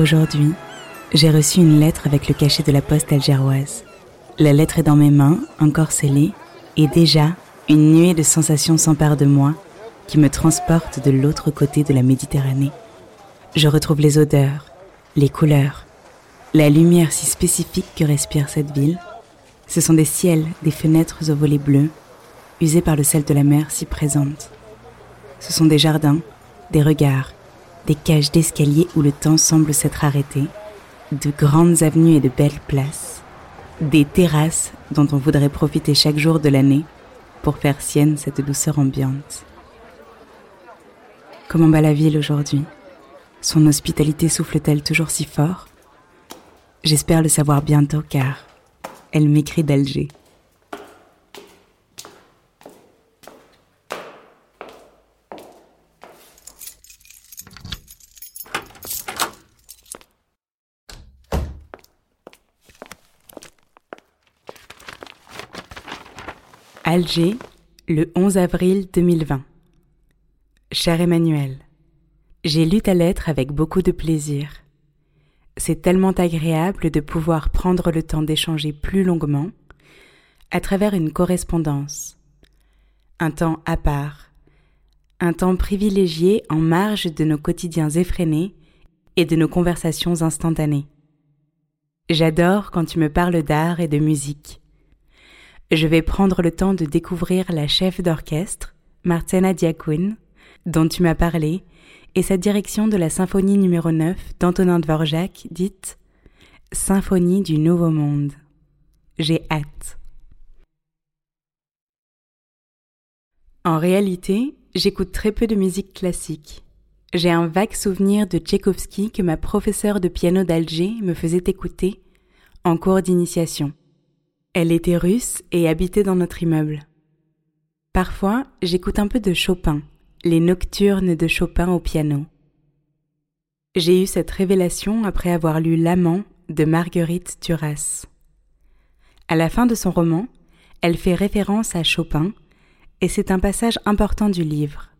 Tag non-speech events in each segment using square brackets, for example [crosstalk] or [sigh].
Aujourd'hui, j'ai reçu une lettre avec le cachet de la poste algéroise. La lettre est dans mes mains, encore scellée, et déjà, une nuée de sensations s'empare de moi qui me transporte de l'autre côté de la Méditerranée. Je retrouve les odeurs, les couleurs, la lumière si spécifique que respire cette ville. Ce sont des ciels, des fenêtres aux volets bleus, usés par le sel de la mer si présente. Ce sont des jardins, des regards, des cages d'escalier où le temps semble s'être arrêté, de grandes avenues et de belles places, des terrasses dont on voudrait profiter chaque jour de l'année pour faire sienne cette douceur ambiante. Comment va la ville aujourd'hui? Son hospitalité souffle-t-elle toujours si fort? J'espère le savoir bientôt car elle m'écrit d'Alger. Alger, le 11 avril 2020. Cher Emmanuel, j'ai lu ta lettre avec beaucoup de plaisir. C'est tellement agréable de pouvoir prendre le temps d'échanger plus longuement à travers une correspondance. Un temps à part, un temps privilégié en marge de nos quotidiens effrénés et de nos conversations instantanées. J'adore quand tu me parles d'art et de musique je vais prendre le temps de découvrir la chef d'orchestre, Martina Diakoun, dont tu m'as parlé, et sa direction de la symphonie numéro 9 d'Antonin Dvorak, dite Symphonie du Nouveau Monde. J'ai hâte. En réalité, j'écoute très peu de musique classique. J'ai un vague souvenir de Tchaïkovski que ma professeure de piano d'Alger me faisait écouter en cours d'initiation. Elle était russe et habitait dans notre immeuble. Parfois, j'écoute un peu de Chopin, les nocturnes de Chopin au piano. J'ai eu cette révélation après avoir lu L'amant de Marguerite Duras. À la fin de son roman, elle fait référence à Chopin et c'est un passage important du livre.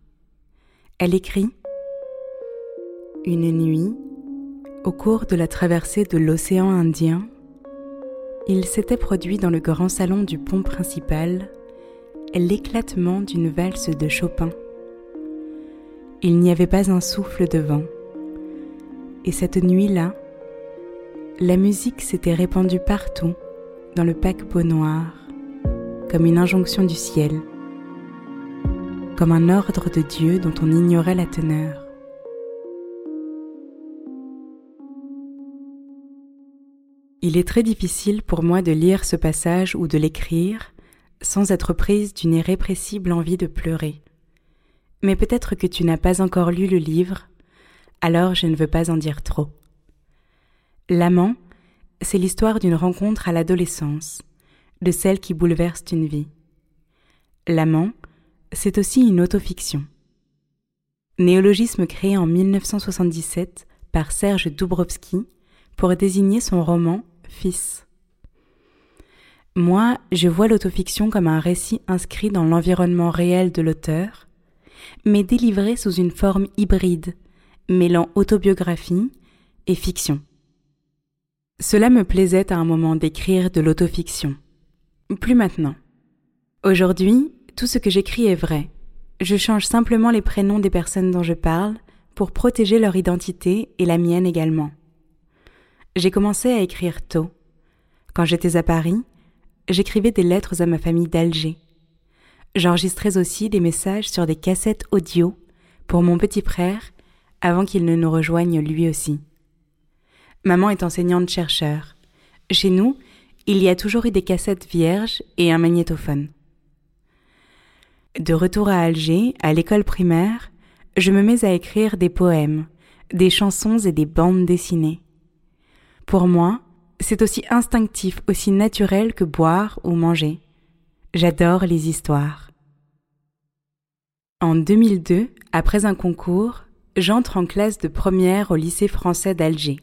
Elle écrit Une nuit, au cours de la traversée de l'océan Indien, il s'était produit dans le grand salon du pont principal l'éclatement d'une valse de Chopin. Il n'y avait pas un souffle de vent. Et cette nuit-là, la musique s'était répandue partout dans le paquebot noir, comme une injonction du ciel, comme un ordre de Dieu dont on ignorait la teneur. Il est très difficile pour moi de lire ce passage ou de l'écrire sans être prise d'une irrépressible envie de pleurer. Mais peut-être que tu n'as pas encore lu le livre, alors je ne veux pas en dire trop. L'amant, c'est l'histoire d'une rencontre à l'adolescence, de celle qui bouleverse une vie. L'amant, c'est aussi une autofiction. Néologisme créé en 1977 par Serge Dubrovski pour désigner son roman Fils. Moi, je vois l'autofiction comme un récit inscrit dans l'environnement réel de l'auteur, mais délivré sous une forme hybride, mêlant autobiographie et fiction. Cela me plaisait à un moment d'écrire de l'autofiction. Plus maintenant. Aujourd'hui, tout ce que j'écris est vrai. Je change simplement les prénoms des personnes dont je parle pour protéger leur identité et la mienne également. J'ai commencé à écrire tôt. Quand j'étais à Paris, j'écrivais des lettres à ma famille d'Alger. J'enregistrais aussi des messages sur des cassettes audio pour mon petit frère avant qu'il ne nous rejoigne lui aussi. Maman est enseignante-chercheur. Chez nous, il y a toujours eu des cassettes vierges et un magnétophone. De retour à Alger, à l'école primaire, je me mets à écrire des poèmes, des chansons et des bandes dessinées. Pour moi, c'est aussi instinctif, aussi naturel que boire ou manger. J'adore les histoires. En 2002, après un concours, j'entre en classe de première au lycée français d'Alger.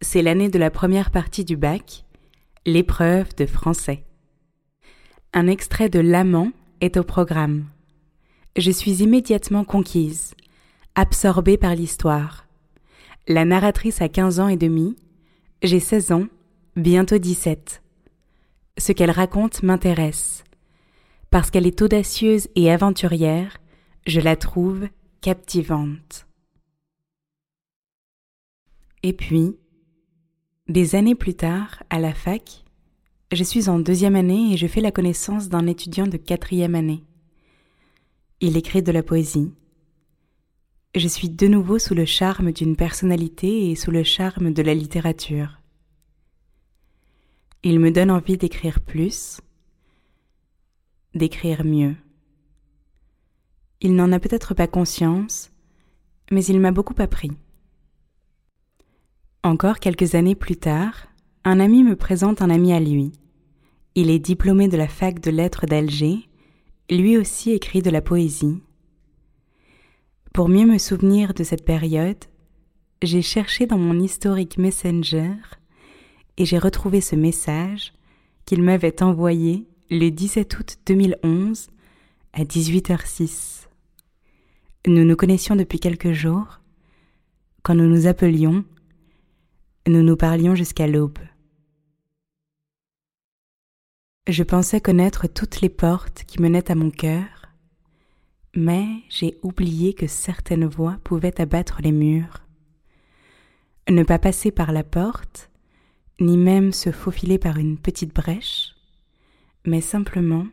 C'est l'année de la première partie du bac, l'épreuve de français. Un extrait de L'amant est au programme. Je suis immédiatement conquise, absorbée par l'histoire. La narratrice a 15 ans et demi, j'ai 16 ans, bientôt 17. Ce qu'elle raconte m'intéresse. Parce qu'elle est audacieuse et aventurière, je la trouve captivante. Et puis, des années plus tard, à la fac, je suis en deuxième année et je fais la connaissance d'un étudiant de quatrième année. Il écrit de la poésie. Je suis de nouveau sous le charme d'une personnalité et sous le charme de la littérature. Il me donne envie d'écrire plus, d'écrire mieux. Il n'en a peut-être pas conscience, mais il m'a beaucoup appris. Encore quelques années plus tard, un ami me présente un ami à lui. Il est diplômé de la fac de lettres d'Alger, lui aussi écrit de la poésie. Pour mieux me souvenir de cette période, j'ai cherché dans mon historique Messenger et j'ai retrouvé ce message qu'il m'avait envoyé le 17 août 2011 à 18h06. Nous nous connaissions depuis quelques jours. Quand nous nous appelions, nous nous parlions jusqu'à l'aube. Je pensais connaître toutes les portes qui menaient à mon cœur, mais j'ai oublié que certaines voix pouvaient abattre les murs. Ne pas passer par la porte, ni même se faufiler par une petite brèche, mais simplement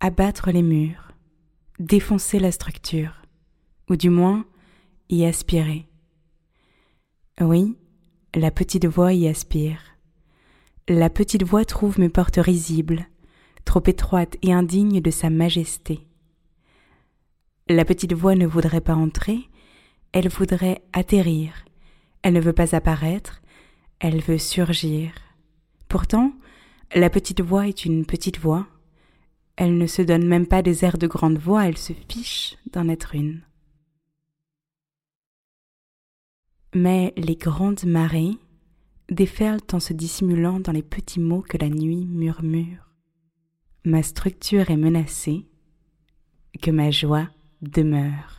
abattre les murs, défoncer la structure, ou du moins y aspirer. Oui, la petite voix y aspire. La petite voix trouve mes portes risibles, trop étroites et indignes de sa majesté. La petite voix ne voudrait pas entrer, elle voudrait atterrir. Elle ne veut pas apparaître, elle veut surgir. Pourtant, la petite voix est une petite voix. Elle ne se donne même pas des airs de grande voix, elle se fiche d'en être une. Mais les grandes marées déferlent en se dissimulant dans les petits mots que la nuit murmure. Ma structure est menacée, que ma joie demeure.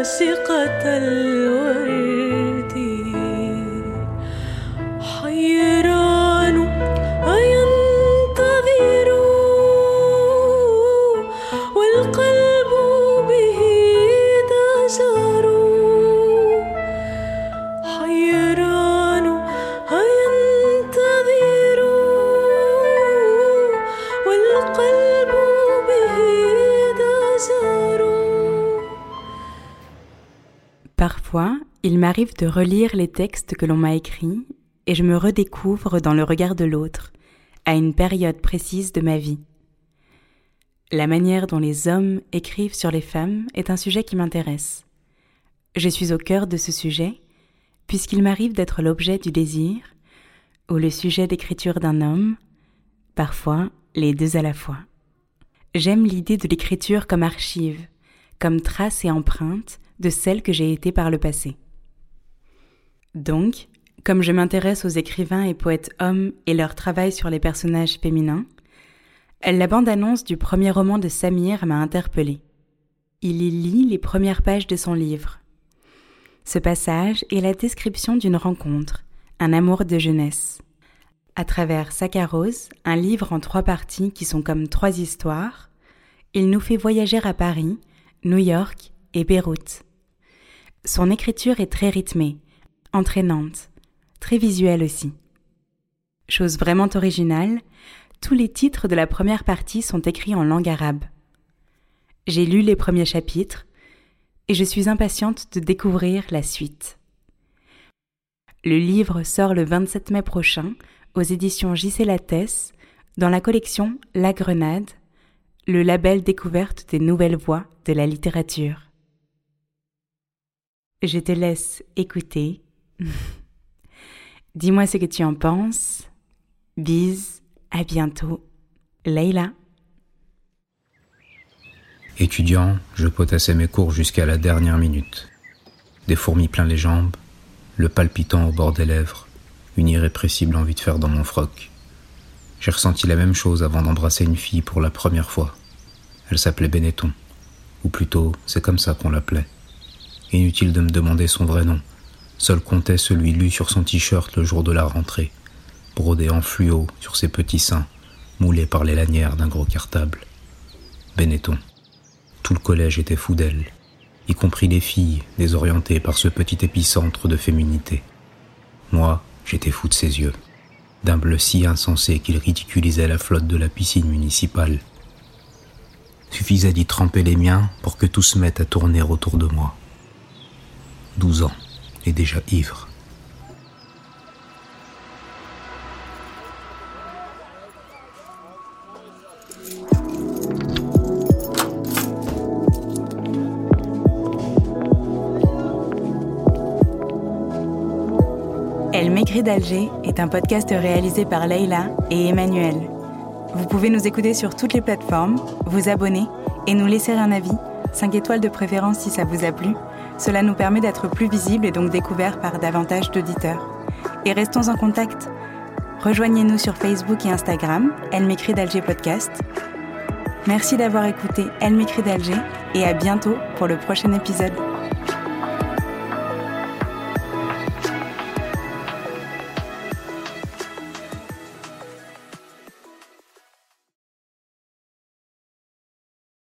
عاشقة الورد Parfois, il m'arrive de relire les textes que l'on m'a écrits et je me redécouvre dans le regard de l'autre, à une période précise de ma vie. La manière dont les hommes écrivent sur les femmes est un sujet qui m'intéresse. Je suis au cœur de ce sujet, puisqu'il m'arrive d'être l'objet du désir, ou le sujet d'écriture d'un homme, parfois les deux à la fois. J'aime l'idée de l'écriture comme archive, comme trace et empreinte de celle que j'ai été par le passé. Donc, comme je m'intéresse aux écrivains et poètes hommes et leur travail sur les personnages féminins, la bande-annonce du premier roman de Samir m'a interpellée. Il y lit les premières pages de son livre. Ce passage est la description d'une rencontre, un amour de jeunesse. À travers Saccharose, un livre en trois parties qui sont comme trois histoires, il nous fait voyager à Paris, New York et Beyrouth. Son écriture est très rythmée, entraînante, très visuelle aussi. Chose vraiment originale, tous les titres de la première partie sont écrits en langue arabe. J'ai lu les premiers chapitres et je suis impatiente de découvrir la suite. Le livre sort le 27 mai prochain aux éditions JC Lattès dans la collection La Grenade, le label découverte des nouvelles voix de la littérature. Je te laisse écouter. [laughs] Dis-moi ce que tu en penses. Bise, à bientôt. Leila. Étudiant, je potassais mes cours jusqu'à la dernière minute. Des fourmis plein les jambes, le palpitant au bord des lèvres, une irrépressible envie de faire dans mon froc. J'ai ressenti la même chose avant d'embrasser une fille pour la première fois. Elle s'appelait Benetton, ou plutôt c'est comme ça qu'on l'appelait. Inutile de me demander son vrai nom. Seul comptait celui lu sur son t-shirt le jour de la rentrée, brodé en fluo sur ses petits seins, moulés par les lanières d'un gros cartable. Benetton. Tout le collège était fou d'elle, y compris les filles désorientées par ce petit épicentre de féminité. Moi, j'étais fou de ses yeux d'un bleu si insensé qu'il ridiculisait la flotte de la piscine municipale. Suffisait d'y tremper les miens pour que tout se mette à tourner autour de moi. Douze ans, et déjà ivre. Elle m'écrit d'Alger est un podcast réalisé par Leïla et Emmanuel. Vous pouvez nous écouter sur toutes les plateformes, vous abonner et nous laisser un avis, 5 étoiles de préférence si ça vous a plu. Cela nous permet d'être plus visibles et donc découverts par davantage d'auditeurs. Et restons en contact. Rejoignez-nous sur Facebook et Instagram, Elle m'écrit d'Alger Podcast. Merci d'avoir écouté Elle m'écrit d'Alger et à bientôt pour le prochain épisode.